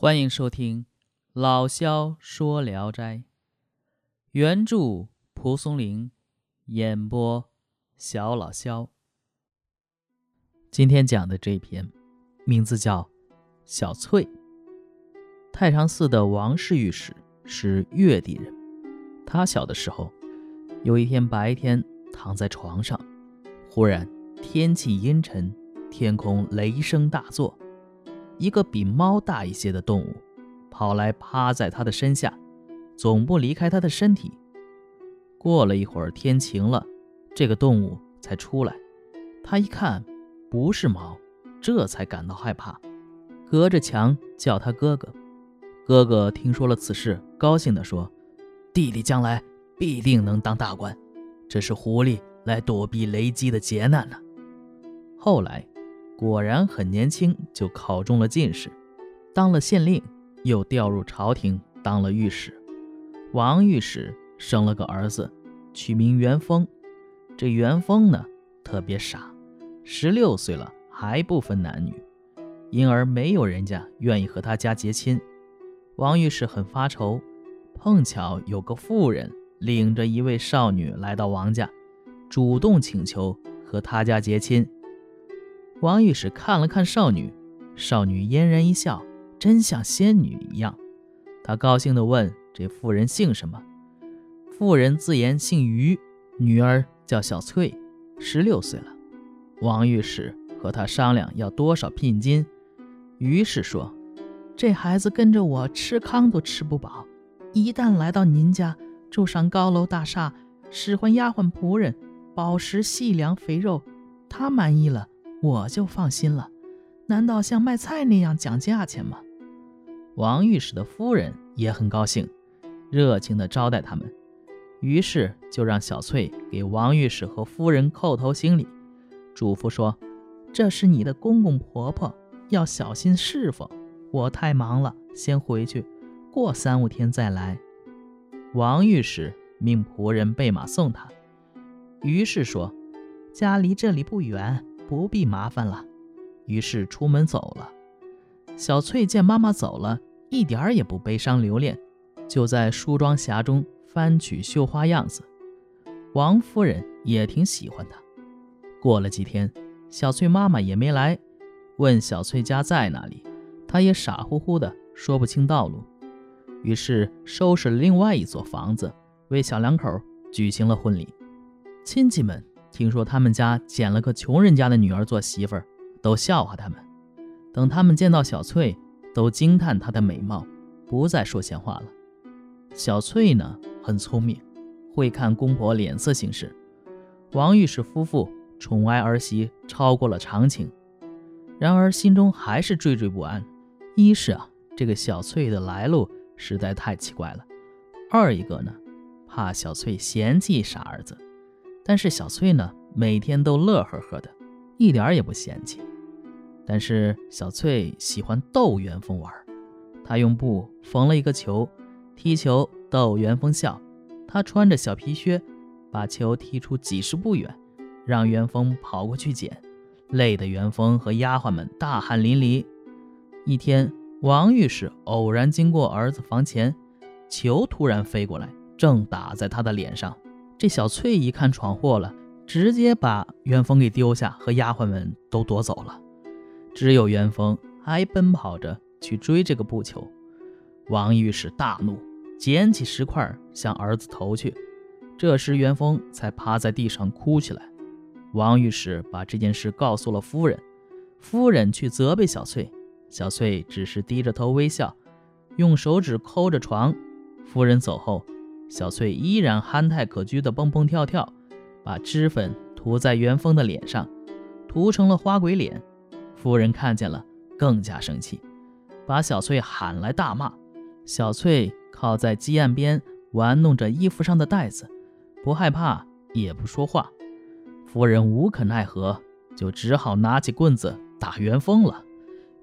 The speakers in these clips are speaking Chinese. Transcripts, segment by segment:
欢迎收听老萧说《聊斋》，原著蒲松龄，演播小老萧。今天讲的这篇名字叫《小翠》。太常寺的王氏御史是越地人，他小的时候，有一天白天躺在床上，忽然天气阴沉，天空雷声大作。一个比猫大一些的动物，跑来趴在他的身下，总不离开他的身体。过了一会儿，天晴了，这个动物才出来。他一看，不是猫，这才感到害怕，隔着墙叫他哥哥。哥哥听说了此事，高兴地说：“弟弟将来必定能当大官。这是狐狸来躲避雷击的劫难呢。”后来。果然很年轻就考中了进士，当了县令，又调入朝廷当了御史。王御史生了个儿子，取名元丰。这元丰呢特别傻，十六岁了还不分男女，因而没有人家愿意和他家结亲。王御史很发愁，碰巧有个妇人领着一位少女来到王家，主动请求和他家结亲。王御史看了看少女，少女嫣然一笑，真像仙女一样。他高兴地问：“这妇人姓什么？”妇人自言姓于，女儿叫小翠，十六岁了。王御史和他商量要多少聘金，于是说：“这孩子跟着我吃糠都吃不饱，一旦来到您家住上高楼大厦，使唤丫鬟仆人，饱食细粮肥肉，他满意了。”我就放心了，难道像卖菜那样讲价钱吗？王御史的夫人也很高兴，热情地招待他们，于是就让小翠给王御史和夫人叩头行礼，嘱咐说：“这是你的公公婆婆，要小心侍奉。我太忙了，先回去，过三五天再来。”王御史命仆人备马送他，于是说：“家离这里不远。”不必麻烦了，于是出门走了。小翠见妈妈走了，一点儿也不悲伤留恋，就在梳妆匣中翻取绣花样子。王夫人也挺喜欢她。过了几天，小翠妈妈也没来，问小翠家在哪里，她也傻乎乎的说不清道路。于是收拾了另外一所房子，为小两口举行了婚礼。亲戚们。听说他们家捡了个穷人家的女儿做媳妇儿，都笑话他们。等他们见到小翠，都惊叹她的美貌，不再说闲话了。小翠呢，很聪明，会看公婆脸色行事。王御史夫妇宠爱儿媳超过了常情，然而心中还是惴惴不安。一是啊，这个小翠的来路实在太奇怪了；二一个呢，怕小翠嫌弃傻儿子。但是小翠呢，每天都乐呵呵的，一点也不嫌弃。但是小翠喜欢逗元丰玩，她用布缝了一个球，踢球逗元丰笑。她穿着小皮靴，把球踢出几十步远，让元丰跑过去捡，累得元丰和丫鬟们大汗淋漓。一天，王御史偶然经过儿子房前，球突然飞过来，正打在他的脸上。这小翠一看闯祸了，直接把元丰给丢下，和丫鬟们都躲走了。只有元丰还奔跑着去追这个布球。王御史大怒，捡起石块向儿子投去。这时元丰才趴在地上哭起来。王御史把这件事告诉了夫人，夫人去责备小翠，小翠只是低着头微笑，用手指抠着床。夫人走后。小翠依然憨态可掬的蹦蹦跳跳，把脂粉涂在元丰的脸上，涂成了花鬼脸。夫人看见了，更加生气，把小翠喊来大骂。小翠靠在鸡案边玩弄着衣服上的带子，不害怕也不说话。夫人无可奈何，就只好拿起棍子打元丰了。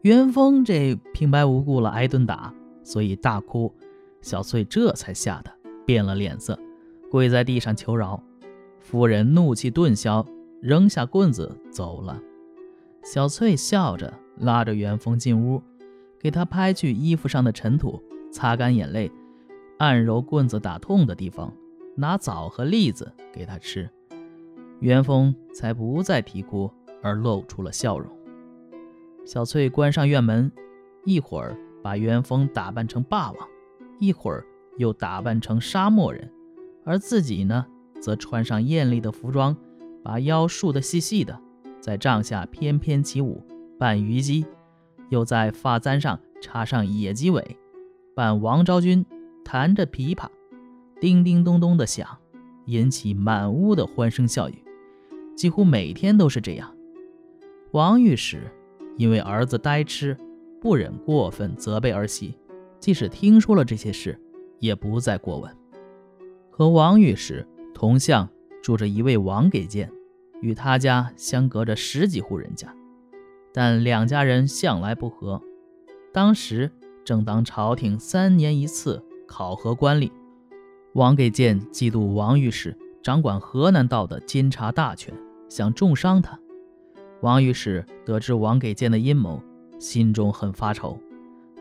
元丰这平白无故了挨顿打，所以大哭。小翠这才吓得。变了脸色，跪在地上求饶。夫人怒气顿消，扔下棍子走了。小翠笑着拉着元丰进屋，给他拍去衣服上的尘土，擦干眼泪，按揉棍子打痛的地方，拿枣和栗子给他吃，元丰才不再啼哭，而露出了笑容。小翠关上院门，一会儿把元丰打扮成霸王，一会儿又打扮成沙漠人，而自己呢，则穿上艳丽的服装，把腰束得细细的，在帐下翩翩起舞，扮虞姬。又在发簪上插上野鸡尾，扮王昭君，弹着琵琶，叮叮咚咚的响，引起满屋的欢声笑语。几乎每天都是这样。王御史因为儿子呆痴，不忍过分责备儿媳，即使听说了这些事，也不再过问。和王御史同巷住着一位王给谏，与他家相隔着十几户人家。但两家人向来不和。当时正当朝廷三年一次考核官吏，王给谏嫉妒王御史掌管河南道的监察大权，想重伤他。王御史得知王给谏的阴谋，心中很发愁，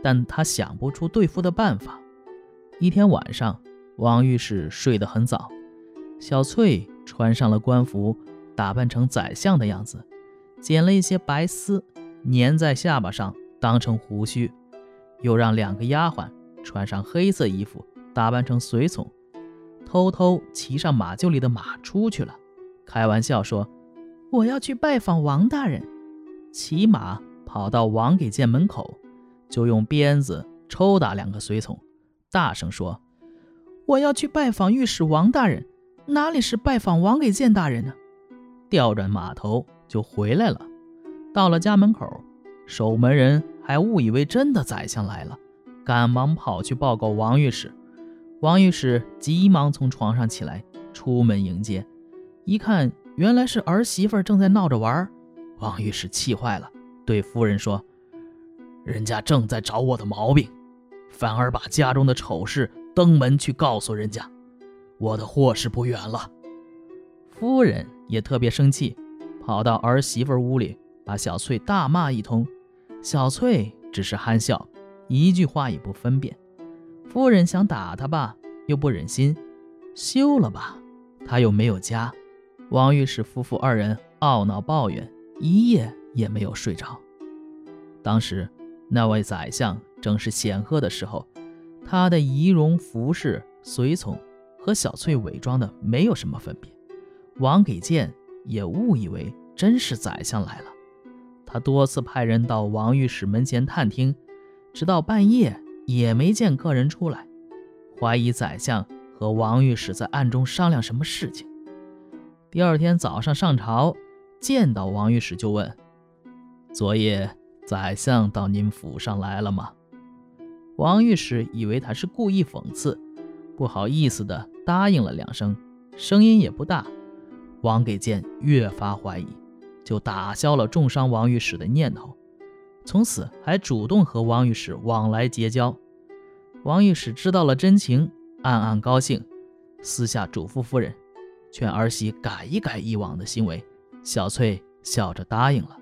但他想不出对付的办法。一天晚上，王御史睡得很早，小翠穿上了官服，打扮成宰相的样子。剪了一些白丝，粘在下巴上当成胡须，又让两个丫鬟穿上黑色衣服，打扮成随从，偷偷骑上马厩里的马出去了。开玩笑说：“我要去拜访王大人。”骑马跑到王给谏门口，就用鞭子抽打两个随从，大声说：“我要去拜访御史王大人，哪里是拜访王给谏大人呢？”调转马头。就回来了，到了家门口，守门人还误以为真的宰相来了，赶忙跑去报告王御史。王御史急忙从床上起来，出门迎接。一看，原来是儿媳妇正在闹着玩。王御史气坏了，对夫人说：“人家正在找我的毛病，反而把家中的丑事登门去告诉人家，我的祸是不远了。”夫人也特别生气。跑到儿媳妇屋里，把小翠大骂一通。小翠只是憨笑，一句话也不分辨。夫人想打他吧，又不忍心；休了吧，他又没有家。王御史夫妇二人懊恼抱怨，一夜也没有睡着。当时那位宰相正是显赫的时候，他的仪容服饰、随从和小翠伪装的没有什么分别。王给谏。也误以为真是宰相来了，他多次派人到王御史门前探听，直到半夜也没见客人出来，怀疑宰相和王御史在暗中商量什么事情。第二天早上上朝，见到王御史就问：“昨夜宰相到您府上来了吗？”王御史以为他是故意讽刺，不好意思的答应了两声，声音也不大。王给谏越发怀疑，就打消了重伤王御史的念头，从此还主动和王御史往来结交。王御史知道了真情，暗暗高兴，私下嘱咐夫人，劝儿媳改一改以往的行为。小翠笑着答应了。